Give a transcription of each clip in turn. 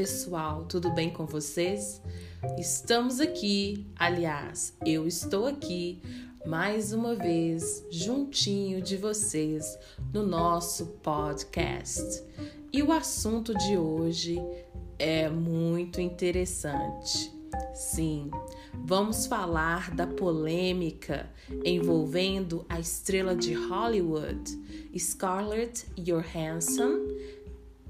pessoal, tudo bem com vocês? Estamos aqui, aliás, eu estou aqui mais uma vez juntinho de vocês no nosso podcast. E o assunto de hoje é muito interessante. Sim, vamos falar da polêmica envolvendo a estrela de Hollywood, Scarlett Johansson,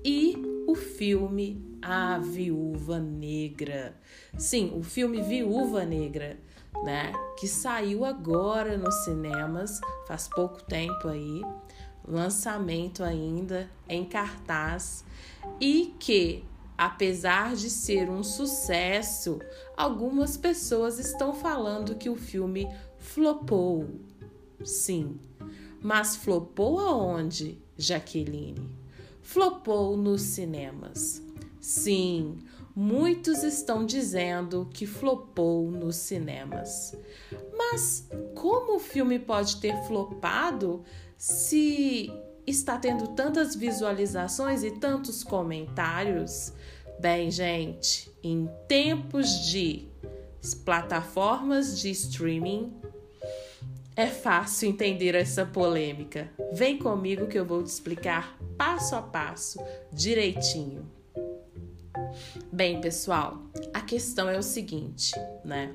e o filme A Viúva Negra. Sim, o filme Viúva Negra, né? Que saiu agora nos cinemas, faz pouco tempo aí, lançamento ainda em cartaz e que Apesar de ser um sucesso, algumas pessoas estão falando que o filme flopou. Sim, mas flopou aonde, Jaqueline? flopou nos cinemas. Sim, muitos estão dizendo que flopou nos cinemas. Mas como o filme pode ter flopado se está tendo tantas visualizações e tantos comentários? Bem, gente, em tempos de plataformas de streaming, é fácil entender essa polêmica. Vem comigo que eu vou te explicar passo a passo, direitinho. Bem, pessoal, a questão é o seguinte, né?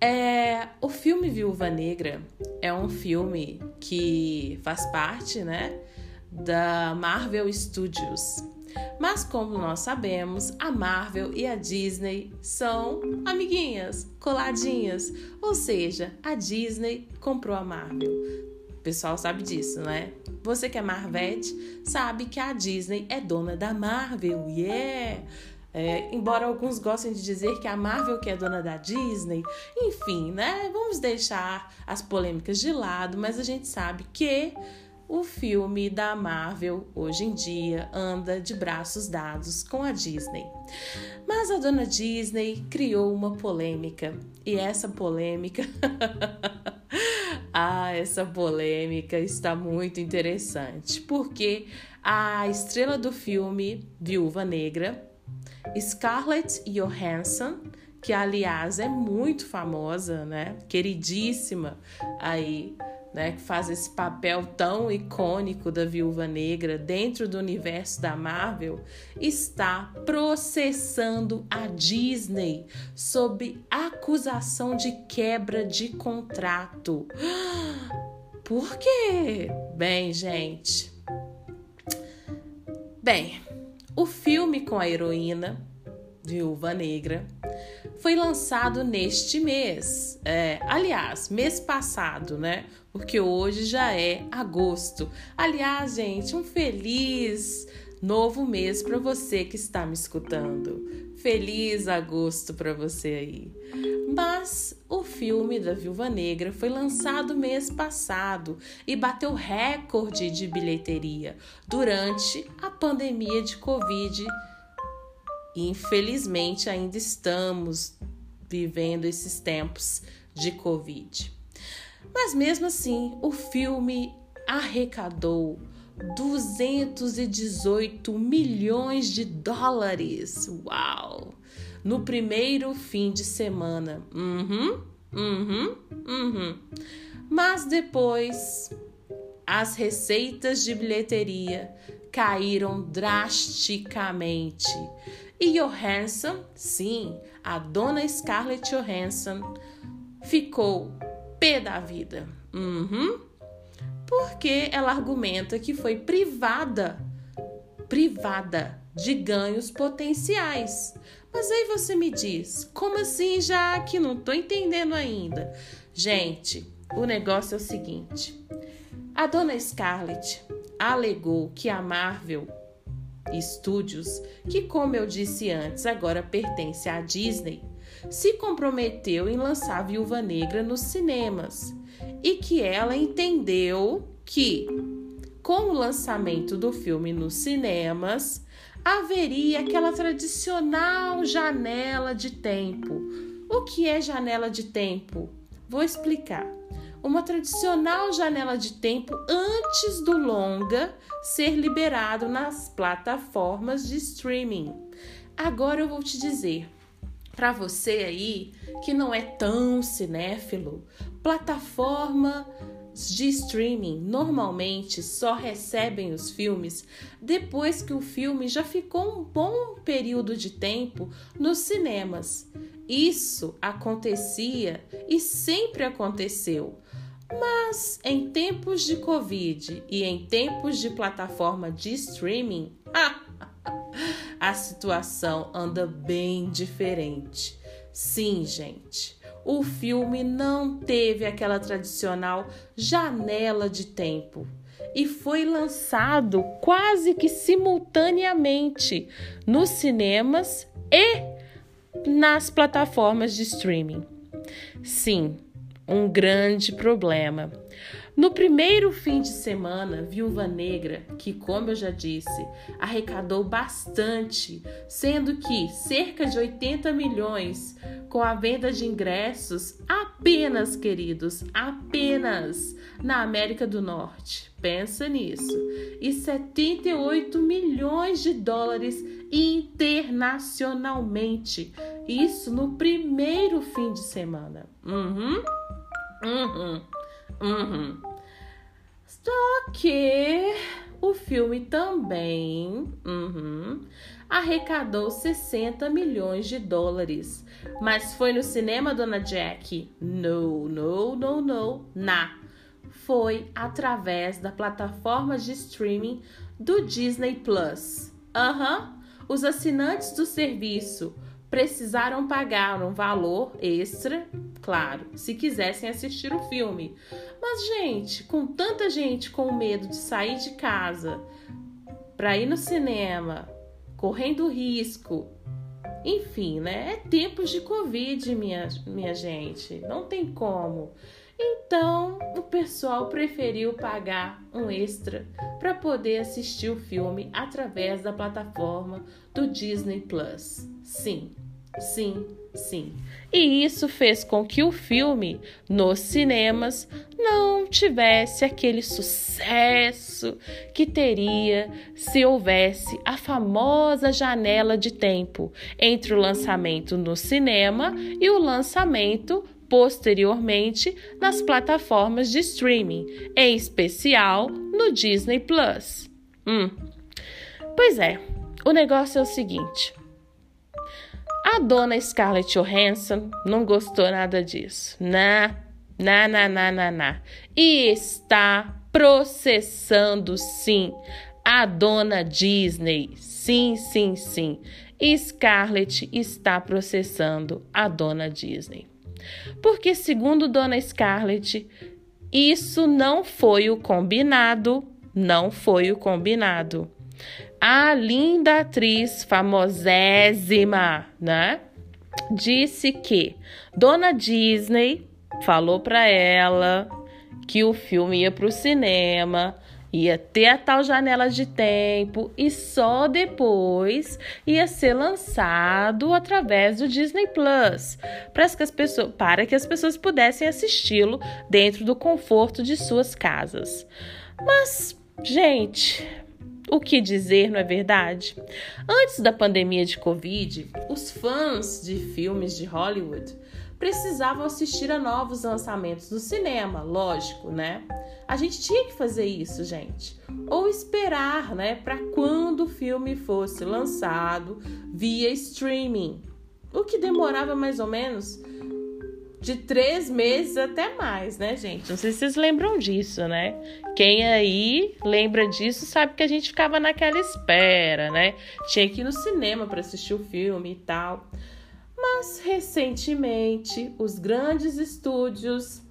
É, o filme Viúva Negra é um filme que faz parte, né, da Marvel Studios. Mas como nós sabemos, a Marvel e a Disney são amiguinhas, coladinhas. Ou seja, a Disney comprou a Marvel. O pessoal sabe disso, né? Você que é Marvete sabe que a Disney é dona da Marvel. Yeah! É, embora alguns gostem de dizer que a Marvel que é dona da Disney, enfim, né? Vamos deixar as polêmicas de lado, mas a gente sabe que o filme da Marvel hoje em dia anda de braços dados com a Disney. Mas a dona Disney criou uma polêmica e essa polêmica. ah, essa polêmica está muito interessante porque a estrela do filme Viúva Negra, Scarlett Johansson, que aliás é muito famosa, né? Queridíssima aí né, que faz esse papel tão icônico da Viúva Negra dentro do universo da Marvel, está processando a Disney sob acusação de quebra de contrato. Por quê? Bem, gente. Bem, o filme com a heroína Viúva Negra foi lançado neste mês. É, aliás, mês passado, né? Porque hoje já é agosto. Aliás, gente, um feliz novo mês para você que está me escutando. Feliz agosto para você aí. Mas o filme da Viúva Negra foi lançado mês passado e bateu recorde de bilheteria durante a pandemia de Covid infelizmente ainda estamos vivendo esses tempos de Covid. Mas mesmo assim, o filme arrecadou 218 milhões de dólares. Uau! No primeiro fim de semana. Uhum, uhum, uhum. Mas depois as receitas de bilheteria caíram drasticamente e Johansson, sim, a dona Scarlett Johansson, ficou pé da vida. Uhum. Porque ela argumenta que foi privada, privada de ganhos potenciais. Mas aí você me diz, como assim, já que não tô entendendo ainda? Gente, o negócio é o seguinte: a dona Scarlett alegou que a Marvel Studios, que, como eu disse antes, agora pertence à Disney, se comprometeu em lançar Viúva Negra nos cinemas e que ela entendeu que, com o lançamento do filme nos cinemas, haveria aquela tradicional janela de tempo. O que é janela de tempo? Vou explicar uma tradicional janela de tempo antes do longa ser liberado nas plataformas de streaming. agora eu vou te dizer, para você aí que não é tão cinéfilo, plataforma de streaming normalmente só recebem os filmes depois que o filme já ficou um bom período de tempo nos cinemas. Isso acontecia e sempre aconteceu. Mas em tempos de Covid e em tempos de plataforma de streaming, a situação anda bem diferente. Sim, gente o filme não teve aquela tradicional janela de tempo e foi lançado quase que simultaneamente nos cinemas e nas plataformas de streaming. Sim, um grande problema. No primeiro fim de semana, Viúva Negra, que, como eu já disse, arrecadou bastante, sendo que cerca de 80 milhões com a venda de ingressos apenas, queridos, apenas na América do Norte. Pensa nisso. E 78 milhões de dólares internacionalmente. Isso no primeiro fim de semana. Uhum. Uhum. Uhum. Só que o filme também uhum, arrecadou 60 milhões de dólares. Mas foi no cinema, dona Jack? No, no, no, no, na. Foi através da plataforma de streaming do Disney Plus. Aham. Uhum. Os assinantes do serviço precisaram pagar um valor extra, claro, se quisessem assistir o filme. Mas, gente, com tanta gente com medo de sair de casa para ir no cinema, correndo risco, enfim, né? É tempos de Covid, minha, minha gente, não tem como. Então, o pessoal preferiu pagar um extra para poder assistir o filme através da plataforma do Disney Plus. Sim, sim, sim. E isso fez com que o filme nos cinemas não tivesse aquele sucesso que teria se houvesse a famosa janela de tempo entre o lançamento no cinema e o lançamento posteriormente nas plataformas de streaming, em especial no Disney Plus. Hum. Pois é, o negócio é o seguinte. A dona Scarlett Johansson não gostou nada disso. Na, na, na, na, na, na. E está processando sim a dona Disney. Sim, sim, sim. Scarlett está processando a dona Disney. Porque, segundo Dona Scarlett, isso não foi o combinado, não foi o combinado. A linda atriz famosésima, né? Disse que Dona Disney falou para ela que o filme ia para o cinema ia ter a tal janela de tempo e só depois ia ser lançado através do Disney Plus, para que as pessoas, para que as pessoas pudessem assisti-lo dentro do conforto de suas casas. Mas, gente, o que dizer, não é verdade? Antes da pandemia de Covid, os fãs de filmes de Hollywood precisavam assistir a novos lançamentos no cinema, lógico, né? A gente tinha que fazer isso, gente. Ou esperar, né, para quando o filme fosse lançado via streaming. O que demorava mais ou menos de três meses até mais, né, gente? Não sei se vocês lembram disso, né? Quem aí lembra disso sabe que a gente ficava naquela espera, né? Tinha que ir no cinema para assistir o filme e tal. Mas recentemente, os grandes estúdios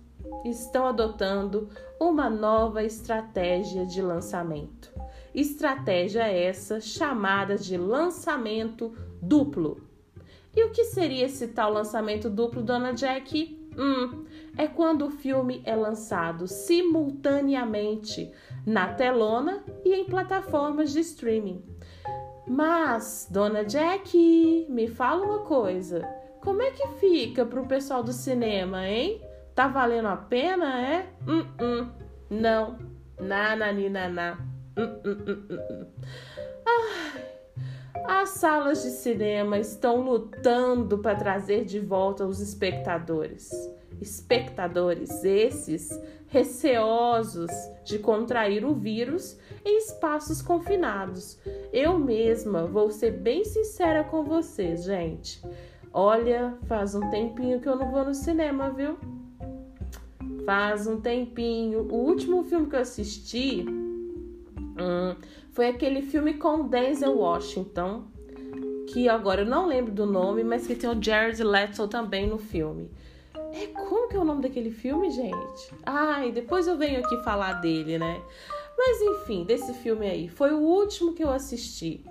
estão adotando uma nova estratégia de lançamento. Estratégia essa chamada de lançamento duplo. E o que seria esse tal lançamento duplo, dona Jack? Hum, é quando o filme é lançado simultaneamente na telona e em plataformas de streaming. Mas, dona Jack, me fala uma coisa. Como é que fica pro pessoal do cinema, hein? Tá valendo a pena, é? Hum, hum. Não. Na, na, ni, na, na. Hum, hum, hum, hum. Ai. As salas de cinema estão lutando para trazer de volta os espectadores. Espectadores esses receosos de contrair o vírus em espaços confinados. Eu mesma vou ser bem sincera com vocês, gente. Olha, faz um tempinho que eu não vou no cinema, viu? Faz um tempinho. O último filme que eu assisti hum, foi aquele filme com Denzel Washington, que agora eu não lembro do nome, mas que tem o Jared Leto também no filme. É, como que é o nome daquele filme, gente? Ai, depois eu venho aqui falar dele, né? Mas enfim, desse filme aí. Foi o último que eu assisti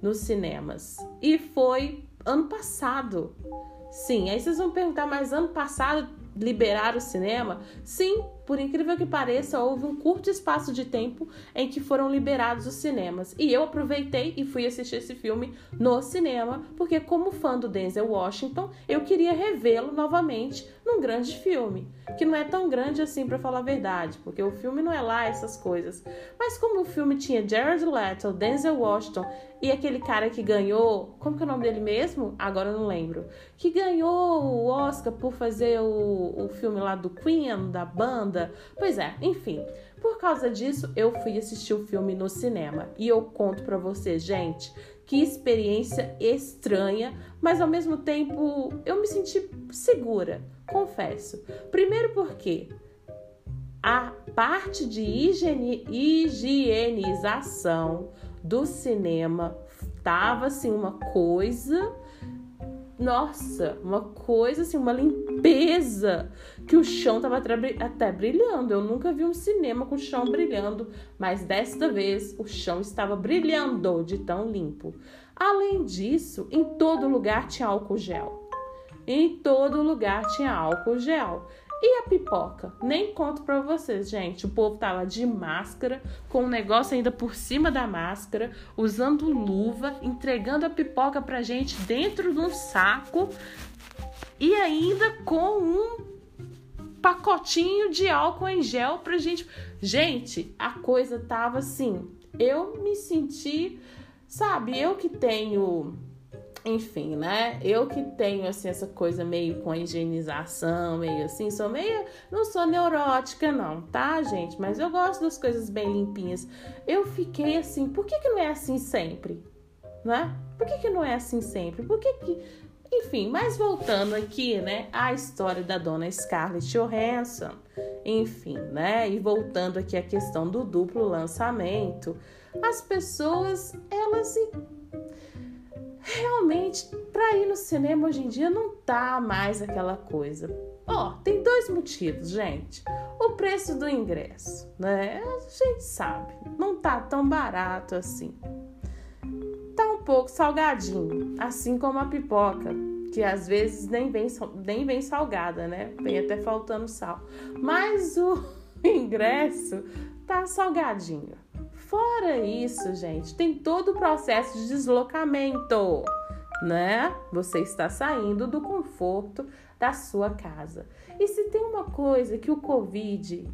nos cinemas. E foi ano passado. Sim, aí vocês vão perguntar, mas ano passado liberaram o cinema? Sim, por incrível que pareça, houve um curto espaço de tempo em que foram liberados os cinemas. E eu aproveitei e fui assistir esse filme no cinema, porque, como fã do Denzel Washington, eu queria revê-lo novamente num grande filme. Que não é tão grande assim, para falar a verdade, porque o filme não é lá essas coisas. Mas, como o filme tinha Jared Leto, Denzel Washington e aquele cara que ganhou. Como que é o nome dele mesmo? Agora eu não lembro. Que ganhou o Oscar por fazer o, o filme lá do Queen, da banda Pois é, enfim. Por causa disso, eu fui assistir o filme no cinema e eu conto para vocês, gente, que experiência estranha, mas ao mesmo tempo eu me senti segura, confesso. Primeiro porque a parte de higienização do cinema tava assim uma coisa nossa, uma coisa assim, uma limpeza, que o chão tava até brilhando. Eu nunca vi um cinema com o chão brilhando, mas desta vez o chão estava brilhando de tão limpo. Além disso, em todo lugar tinha álcool gel. Em todo lugar tinha álcool gel. E a pipoca? Nem conto pra vocês, gente. O povo tava de máscara, com um negócio ainda por cima da máscara, usando luva, entregando a pipoca pra gente dentro de um saco e ainda com um pacotinho de álcool em gel pra gente. Gente, a coisa tava assim. Eu me senti, sabe, eu que tenho enfim, né? Eu que tenho assim essa coisa meio com higienização, meio assim, sou meio, não sou neurótica não, tá, gente? Mas eu gosto das coisas bem limpinhas. Eu fiquei assim, por que que não é assim sempre? Né? Por que que não é assim sempre? Por que que enfim, mas voltando aqui, né, à história da dona Scarlett Johansson, enfim, né, e voltando aqui à questão do duplo lançamento, as pessoas, elas realmente para ir no cinema hoje em dia não tá mais aquela coisa. Ó, oh, tem dois motivos, gente. O preço do ingresso, né? A gente sabe, não tá tão barato assim. Tá um pouco salgadinho, assim como a pipoca, que às vezes nem vem, nem vem salgada, né? Vem até faltando sal. Mas o ingresso tá salgadinho. Fora isso, gente, tem todo o processo de deslocamento, né? Você está saindo do conforto da sua casa. E se tem uma coisa que o Covid,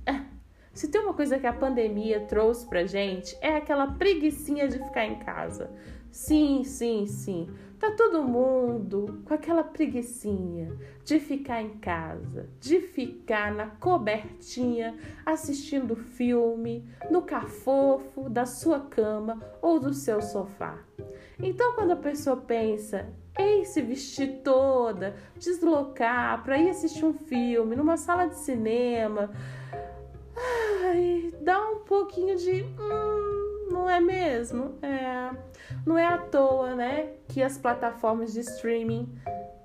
se tem uma coisa que a pandemia trouxe pra gente, é aquela preguiçinha de ficar em casa. Sim, sim, sim. Tá todo mundo com aquela preguiçinha de ficar em casa, de ficar na cobertinha assistindo filme, no cafofo da sua cama ou do seu sofá. Então, quando a pessoa pensa em se vestir toda, deslocar para ir assistir um filme numa sala de cinema, ai, dá um pouquinho de. Hum, não é mesmo? É. Não é à toa, né, que as plataformas de streaming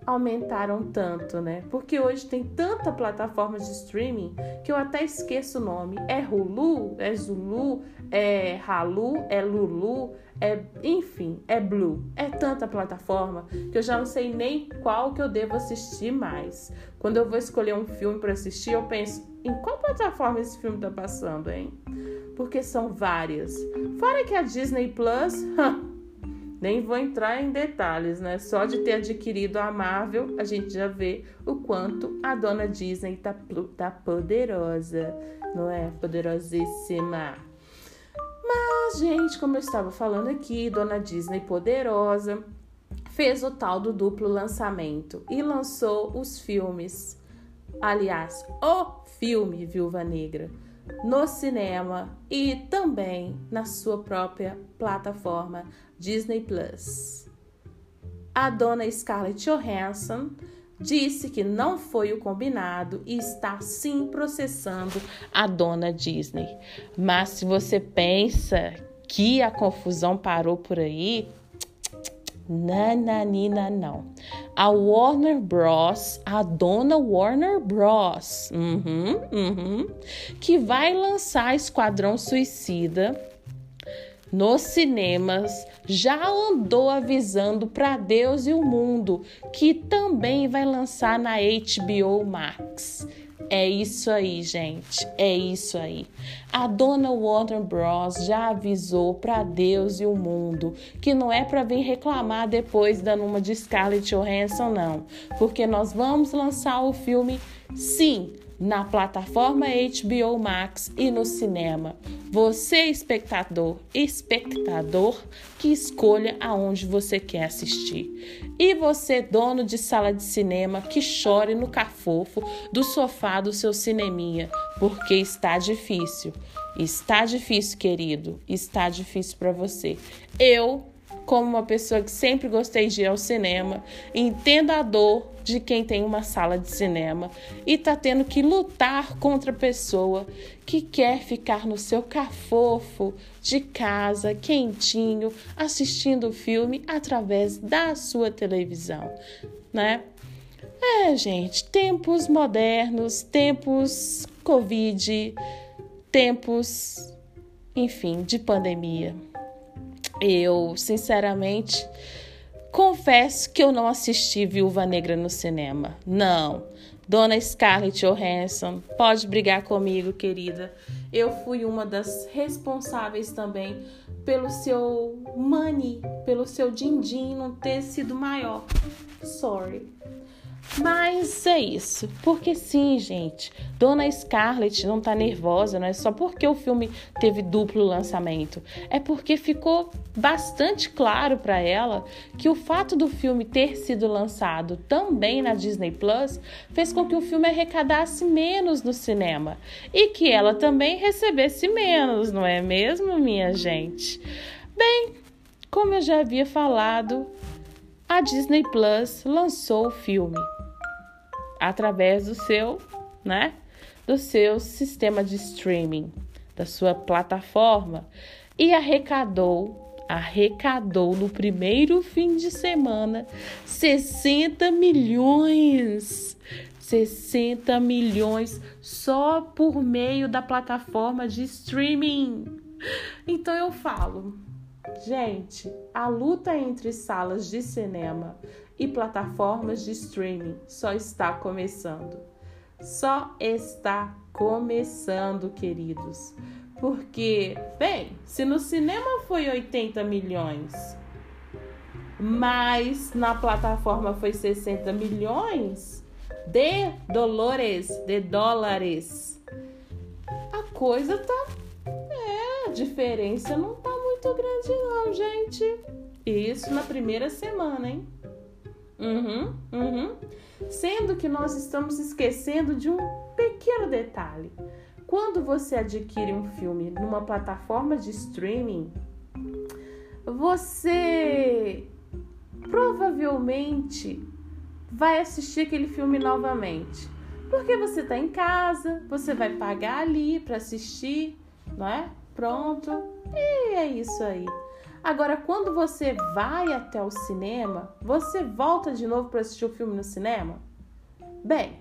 aumentaram tanto, né? Porque hoje tem tanta plataforma de streaming que eu até esqueço o nome. É Hulu, é Zulu, é Halu, é Lulu, é enfim, é Blue. É tanta plataforma que eu já não sei nem qual que eu devo assistir mais. Quando eu vou escolher um filme para assistir, eu penso em qual plataforma esse filme tá passando, hein? Porque são várias. Fora que a Disney Plus, Nem vou entrar em detalhes, né? Só de ter adquirido a Marvel, a gente já vê o quanto a dona Disney tá, tá poderosa, não é? Poderosíssima. Mas, gente, como eu estava falando aqui, Dona Disney poderosa fez o tal do duplo lançamento e lançou os filmes. Aliás, o filme Viúva Negra no cinema e também na sua própria plataforma Disney Plus. A dona Scarlett Johansson disse que não foi o combinado e está sim processando a dona Disney. Mas se você pensa que a confusão parou por aí, Nananina, não. A Warner Bros., a dona Warner Bros., uhum, uhum, que vai lançar Esquadrão Suicida nos cinemas, já andou avisando para Deus e o mundo que também vai lançar na HBO Max. É isso aí, gente. É isso aí. A dona Warner Bros. já avisou para Deus e o mundo que não é para vir reclamar depois da numa de Scarlett Johansson, não. Porque nós vamos lançar o filme, sim, na plataforma HBO Max e no cinema. Você, espectador, espectador, que escolha aonde você quer assistir. E você, dono de sala de cinema, que chore no cafofo do sofá do seu cineminha, porque está difícil. Está difícil, querido. Está difícil para você. Eu como uma pessoa que sempre gostei de ir ao cinema, entendo a dor de quem tem uma sala de cinema e está tendo que lutar contra a pessoa que quer ficar no seu cafofo de casa, quentinho, assistindo o filme através da sua televisão, né? É, gente, tempos modernos, tempos Covid, tempos, enfim, de pandemia. Eu, sinceramente, confesso que eu não assisti Viúva Negra no cinema. Não. Dona Scarlett Johansson, pode brigar comigo, querida. Eu fui uma das responsáveis também pelo seu money, pelo seu din-din não ter sido maior. Sorry. Mas é isso. Porque sim, gente. Dona Scarlett não tá nervosa, não é só porque o filme teve duplo lançamento. É porque ficou bastante claro para ela que o fato do filme ter sido lançado também na Disney Plus fez com que o filme arrecadasse menos no cinema e que ela também recebesse menos, não é mesmo, minha gente? Bem, como eu já havia falado, a Disney Plus lançou o filme através do seu, né, do seu sistema de streaming, da sua plataforma e arrecadou arrecadou no primeiro fim de semana 60 milhões. 60 milhões só por meio da plataforma de streaming. Então eu falo, gente, a luta entre salas de cinema e plataformas de streaming só está começando. Só está começando, queridos. Porque, bem, se no cinema foi 80 milhões, mas na plataforma foi 60 milhões de dólares, de dólares. A coisa tá é, a diferença não tá muito grande não, gente. Isso na primeira semana, hein? Uhum, uhum. Sendo que nós estamos esquecendo de um pequeno detalhe. Quando você adquire um filme numa plataforma de streaming, você provavelmente vai assistir aquele filme novamente. Porque você está em casa, você vai pagar ali para assistir, não é? Pronto. E é isso aí. Agora, quando você vai até o cinema, você volta de novo para assistir o filme no cinema? Bem,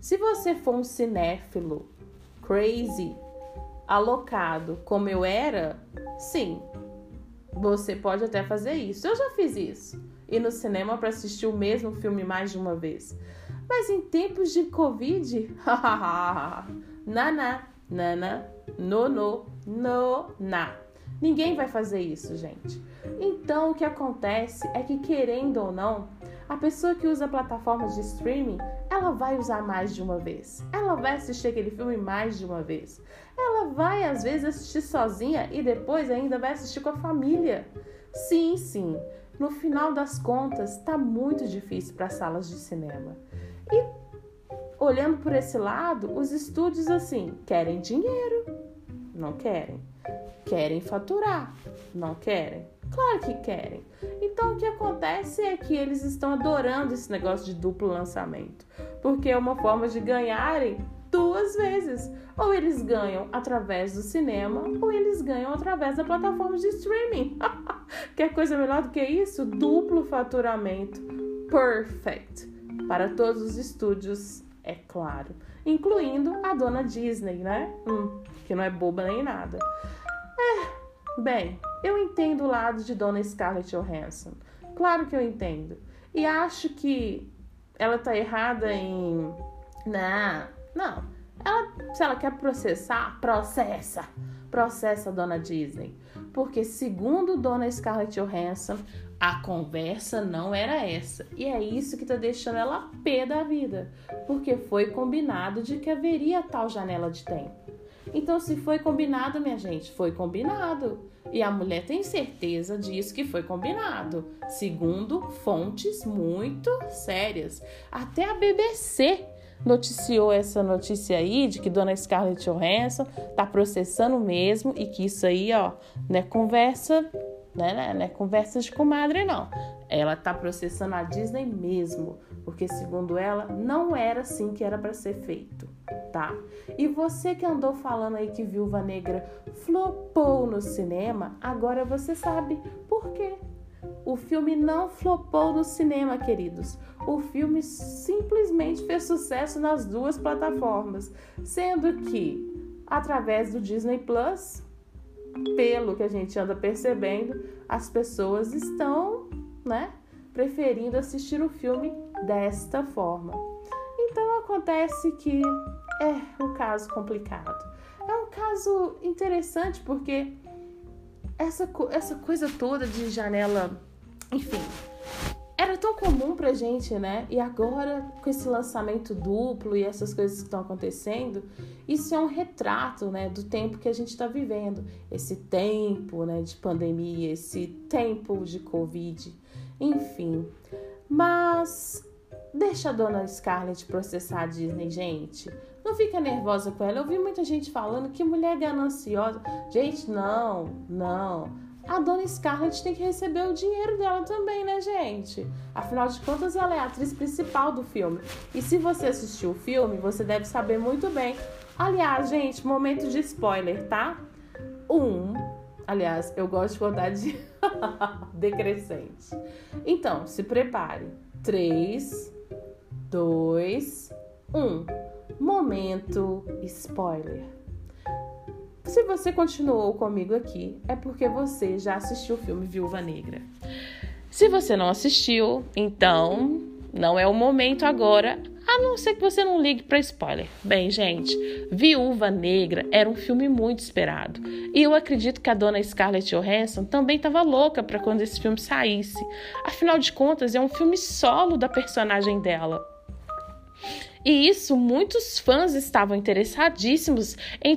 se você for um cinéfilo crazy, alocado como eu era, sim, você pode até fazer isso. Eu já fiz isso. Ir no cinema para assistir o mesmo filme mais de uma vez. Mas em tempos de Covid, nana, nana, no, no, no, na. Ninguém vai fazer isso, gente. Então, o que acontece é que, querendo ou não, A pessoa que usa plataformas de streaming, ela vai usar mais de uma vez. Ela vai assistir aquele filme mais de uma vez. Ela vai, às vezes, assistir sozinha e depois ainda vai assistir com a família. Sim, sim. No final das contas, está muito difícil para salas de cinema. E olhando por esse lado, os estúdios assim querem dinheiro, não querem. Querem faturar, não querem. Claro que querem. Então o que acontece é que eles estão adorando esse negócio de duplo lançamento, porque é uma forma de ganharem duas vezes. Ou eles ganham através do cinema, ou eles ganham através da plataforma de streaming. Quer coisa melhor do que isso? Duplo faturamento. Perfect. Para todos os estúdios, é claro. Incluindo a dona Disney, né? Hum, que não é boba nem nada. É, bem, eu entendo o lado de Dona Scarlett Johansson. Claro que eu entendo. E acho que ela tá errada em. Não, não. Ela, se ela quer processar, processa. Processa a Dona Disney. Porque, segundo Dona Scarlett Johansson, a conversa não era essa. E é isso que tá deixando ela pé da vida. Porque foi combinado de que haveria tal janela de tempo. Então, se foi combinado, minha gente, foi combinado. E a mulher tem certeza disso que foi combinado, segundo fontes muito sérias. Até a BBC noticiou essa notícia aí de que Dona Scarlett Johansson tá processando mesmo e que isso aí, ó, não é conversa, né, né, não é conversa de comadre não. Ela tá processando a Disney mesmo, porque segundo ela não era assim que era para ser feito tá? E você que andou falando aí que Viúva Negra flopou no cinema, agora você sabe por quê. O filme não flopou no cinema, queridos. O filme simplesmente fez sucesso nas duas plataformas, sendo que através do Disney Plus, pelo que a gente anda percebendo, as pessoas estão, né, preferindo assistir o filme desta forma. Então acontece que é um caso complicado. É um caso interessante porque essa, essa coisa toda de janela, enfim, era tão comum pra gente, né? E agora, com esse lançamento duplo e essas coisas que estão acontecendo, isso é um retrato, né, do tempo que a gente está vivendo. Esse tempo, né, de pandemia, esse tempo de Covid, enfim. Mas deixa a dona Scarlett processar a Disney, gente. Não fica nervosa com ela. Eu vi muita gente falando que mulher gananciosa. Gente, não, não. A dona Scarlett tem que receber o dinheiro dela também, né, gente? Afinal de contas, ela é a atriz principal do filme. E se você assistiu o filme, você deve saber muito bem. Aliás, gente, momento de spoiler, tá? Um. Aliás, eu gosto de contar de decrescente. Então, se prepare. Três, dois, um. Momento spoiler. Se você continuou comigo aqui, é porque você já assistiu o filme Viúva Negra. Se você não assistiu, então não é o momento agora, a não ser que você não ligue para spoiler. Bem, gente, Viúva Negra era um filme muito esperado. E eu acredito que a dona Scarlett Johansson também estava louca para quando esse filme saísse. Afinal de contas, é um filme solo da personagem dela. E isso muitos fãs estavam interessadíssimos em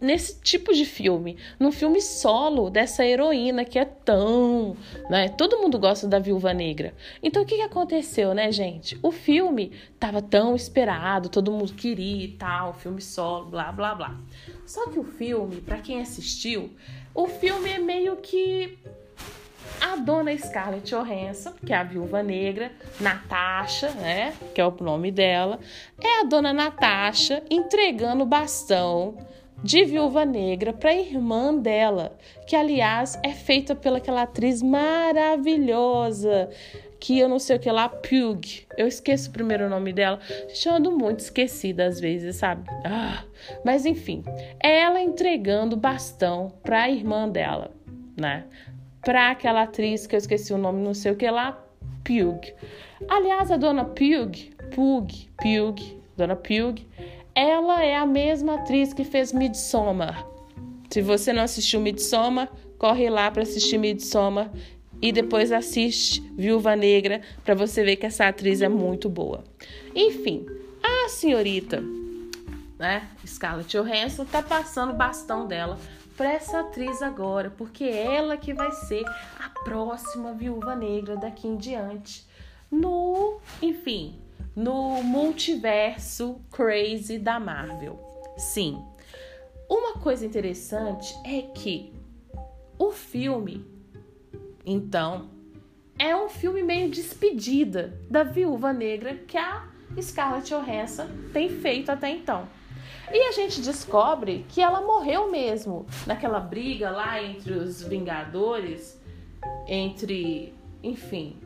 nesse tipo de filme, num filme solo dessa heroína que é tão, né? Todo mundo gosta da Viúva Negra. Então o que, que aconteceu, né, gente? O filme tava tão esperado, todo mundo queria e tal, filme solo, blá blá blá. Só que o filme, para quem assistiu, o filme é meio que a dona Scarlett Johansson, que é a viúva negra, Natasha, né, que é o nome dela, é a dona Natasha entregando o bastão de viúva negra para a irmã dela, que aliás é feita pelaquela atriz maravilhosa, que eu não sei o que lá, Pug. Eu esqueço o primeiro nome dela. Ando muito esquecida às vezes, sabe? Ah, mas enfim, ela entregando bastão para a irmã dela, né? para aquela atriz que eu esqueci o nome, não sei o que lá, Pug. Aliás, a dona Pug, Pug, Pug, dona Pug, ela é a mesma atriz que fez Midsommar. Se você não assistiu Midsommar, corre lá para assistir Midsommar, e depois assiste Viúva Negra para você ver que essa atriz é muito boa. Enfim, a senhorita, né, Scarlett Johansson tá passando o bastão dela para essa atriz agora, porque ela que vai ser a próxima Viúva Negra daqui em diante. No, enfim, no multiverso crazy da Marvel. Sim. Uma coisa interessante é que o filme então, é um filme meio despedida da Viúva Negra que a Scarlett Johansson tem feito até então. E a gente descobre que ela morreu mesmo naquela briga lá entre os Vingadores, entre, enfim,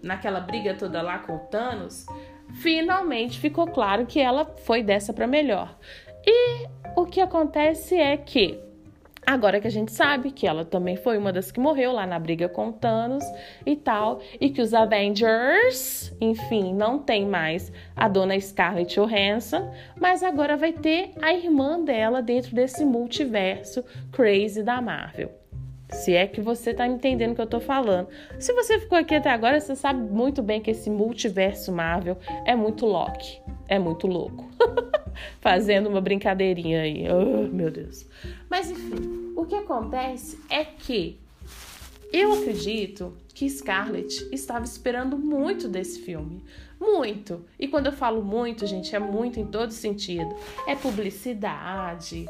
naquela briga toda lá com Thanos. Finalmente ficou claro que ela foi dessa para melhor. E o que acontece é que Agora que a gente sabe que ela também foi uma das que morreu lá na briga com Thanos e tal, e que os Avengers, enfim, não tem mais a dona Scarlett Johansson, mas agora vai ter a irmã dela dentro desse multiverso crazy da Marvel. Se é que você tá entendendo o que eu tô falando. Se você ficou aqui até agora, você sabe muito bem que esse multiverso Marvel é muito Loki, é muito louco. Fazendo uma brincadeirinha aí. Oh, meu Deus. Mas enfim, o que acontece é que eu acredito que Scarlett estava esperando muito desse filme. Muito. E quando eu falo muito, gente, é muito em todo sentido. É publicidade,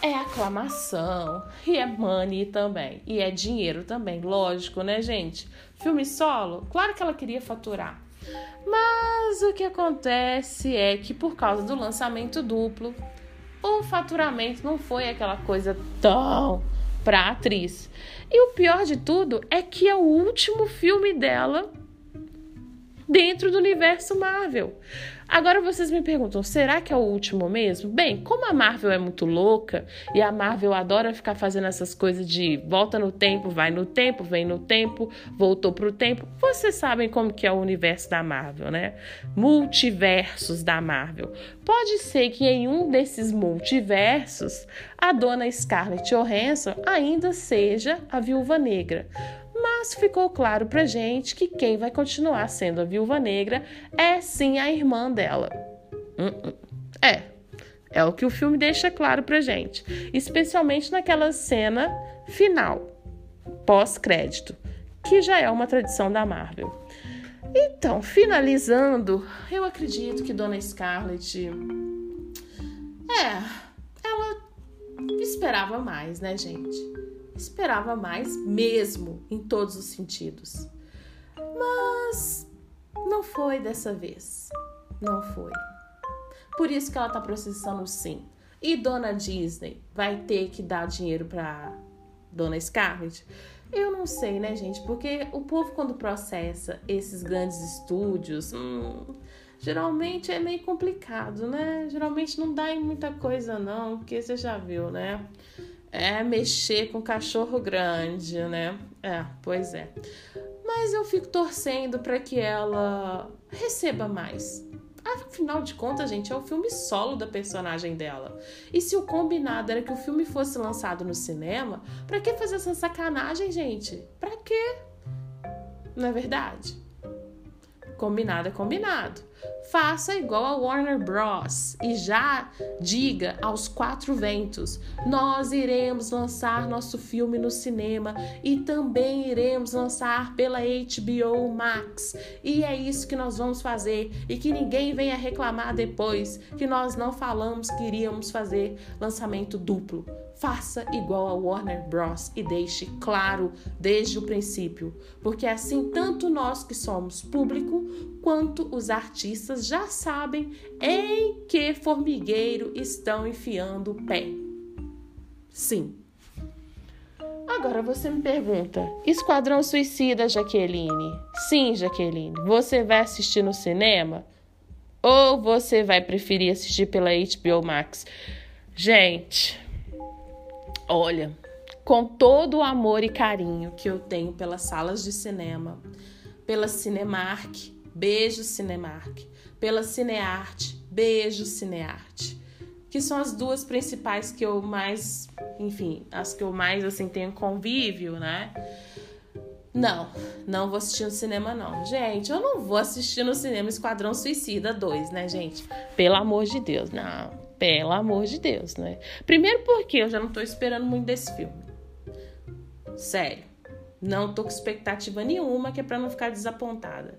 é aclamação e é money também. E é dinheiro também, lógico, né, gente? Filme solo, claro que ela queria faturar. Mas o que acontece é que por causa do lançamento duplo, o faturamento não foi aquela coisa tão pra atriz. E o pior de tudo é que é o último filme dela dentro do universo Marvel. Agora vocês me perguntam, será que é o último mesmo? Bem, como a Marvel é muito louca e a Marvel adora ficar fazendo essas coisas de volta no tempo, vai no tempo, vem no tempo, voltou pro tempo, vocês sabem como que é o universo da Marvel, né? Multiversos da Marvel. Pode ser que em um desses multiversos a dona Scarlett Johansson ainda seja a Viúva Negra mas ficou claro pra gente que quem vai continuar sendo a viúva negra é sim a irmã dela. Uh -uh. É, é o que o filme deixa claro pra gente, especialmente naquela cena final, pós-crédito, que já é uma tradição da Marvel. Então, finalizando, eu acredito que Dona Scarlett é, ela esperava mais, né, gente? Esperava mais mesmo, em todos os sentidos. Mas não foi dessa vez. Não foi. Por isso que ela tá processando sim. E Dona Disney vai ter que dar dinheiro para Dona Scarlett? Eu não sei, né, gente? Porque o povo, quando processa esses grandes estúdios, hum, geralmente é meio complicado, né? Geralmente não dá em muita coisa, não, porque você já viu, né? É mexer com cachorro grande, né? É, pois é. Mas eu fico torcendo para que ela receba mais. Afinal de contas, gente, é o filme solo da personagem dela. E se o combinado era que o filme fosse lançado no cinema, para que fazer essa sacanagem, gente? Para quê? Não é verdade? Combinado é combinado. Faça igual a Warner Bros. e já diga aos quatro ventos: nós iremos lançar nosso filme no cinema e também iremos lançar pela HBO Max. E é isso que nós vamos fazer e que ninguém venha reclamar depois que nós não falamos que iríamos fazer lançamento duplo. Faça igual a Warner Bros. e deixe claro desde o princípio, porque assim tanto nós que somos público quanto os artistas já sabem em que formigueiro estão enfiando o pé. Sim. Agora você me pergunta: Esquadrão Suicida, Jaqueline? Sim, Jaqueline. Você vai assistir no cinema? Ou você vai preferir assistir pela HBO Max? Gente, Olha, com todo o amor e carinho que eu tenho pelas salas de cinema, pela Cinemark, beijo Cinemark, pela Cinearte, beijo Cinearte, que são as duas principais que eu mais, enfim, as que eu mais assim tenho convívio, né? Não, não vou assistir no cinema, não. Gente, eu não vou assistir no cinema Esquadrão Suicida 2, né, gente? Pelo amor de Deus, não. Pelo amor de Deus, né? Primeiro porque eu já não tô esperando muito desse filme. Sério. Não tô com expectativa nenhuma, que é pra não ficar desapontada.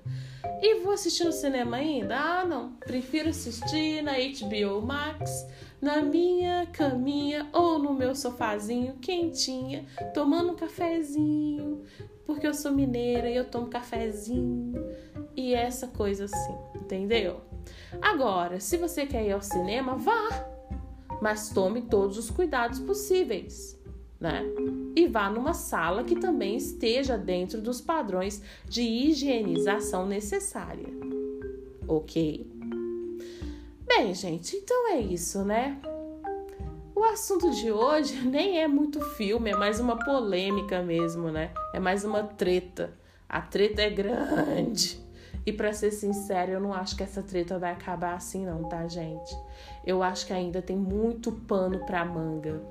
E vou assistir no cinema ainda? Ah, não. Prefiro assistir na HBO Max, na minha caminha ou no meu sofazinho quentinha, tomando um cafezinho, porque eu sou mineira e eu tomo cafezinho e essa coisa assim, entendeu? Agora, se você quer ir ao cinema, vá, mas tome todos os cuidados possíveis né? E vá numa sala que também esteja dentro dos padrões de higienização necessária. Ok? Bem, gente, então é isso, né? O assunto de hoje nem é muito filme, é mais uma polêmica mesmo, né? É mais uma treta. A treta é grande. E para ser sincero, eu não acho que essa treta vai acabar assim não, tá, gente? Eu acho que ainda tem muito pano para manga.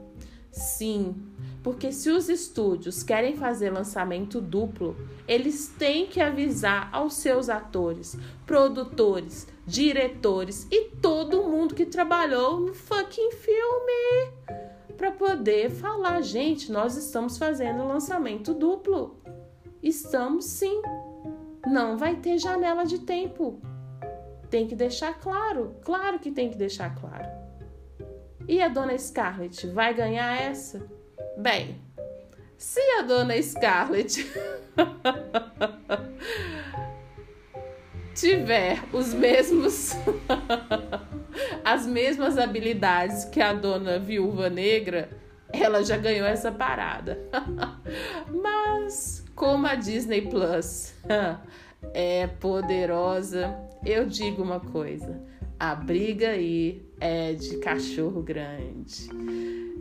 Sim, porque se os estúdios querem fazer lançamento duplo, eles têm que avisar aos seus atores, produtores, diretores e todo mundo que trabalhou no fucking filme para poder falar, gente, nós estamos fazendo lançamento duplo. Estamos sim. Não vai ter janela de tempo. Tem que deixar claro, claro que tem que deixar claro. E a dona Scarlett vai ganhar essa? Bem, se a dona Scarlett tiver os mesmos as mesmas habilidades que a dona Viúva Negra, ela já ganhou essa parada. Mas como a Disney Plus é poderosa, eu digo uma coisa: a briga aí é de cachorro grande.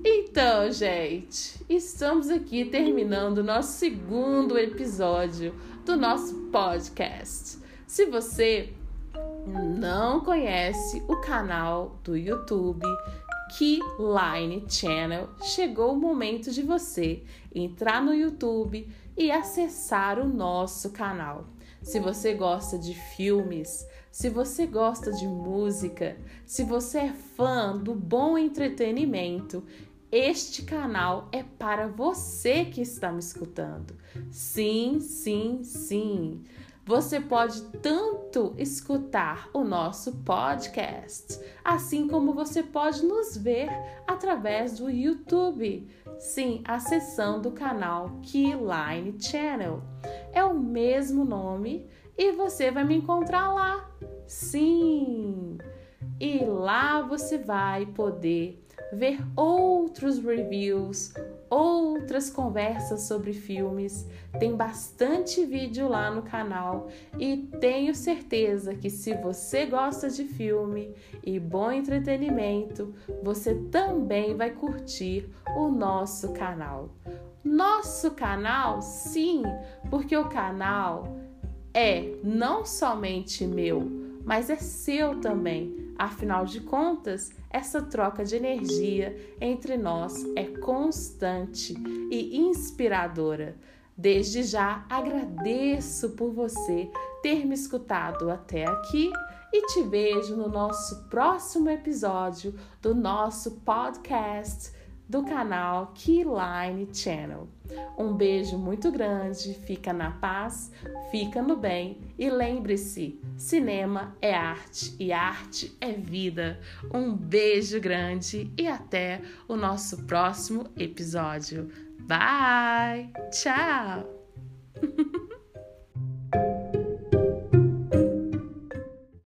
Então, gente, estamos aqui terminando o nosso segundo episódio do nosso podcast. Se você não conhece o canal do YouTube Keyline Channel, chegou o momento de você entrar no YouTube e acessar o nosso canal. Se você gosta de filmes, se você gosta de música, se você é fã do bom entretenimento, este canal é para você que está me escutando. Sim, sim, sim. Você pode tanto escutar o nosso podcast, assim como você pode nos ver através do YouTube. Sim, acessando o canal Keyline Channel. É o mesmo nome e você vai me encontrar lá. Sim! E lá você vai poder ver outros reviews, outras conversas sobre filmes. Tem bastante vídeo lá no canal e tenho certeza que se você gosta de filme e bom entretenimento, você também vai curtir o nosso canal. Nosso canal, sim, porque o canal é não somente meu, mas é seu também. Afinal de contas, essa troca de energia entre nós é constante e inspiradora. Desde já agradeço por você ter me escutado até aqui e te vejo no nosso próximo episódio do nosso podcast do canal Keyline Channel. Um beijo muito grande, fica na paz, fica no bem e lembre-se: cinema é arte e arte é vida. Um beijo grande e até o nosso próximo episódio. Bye! Tchau!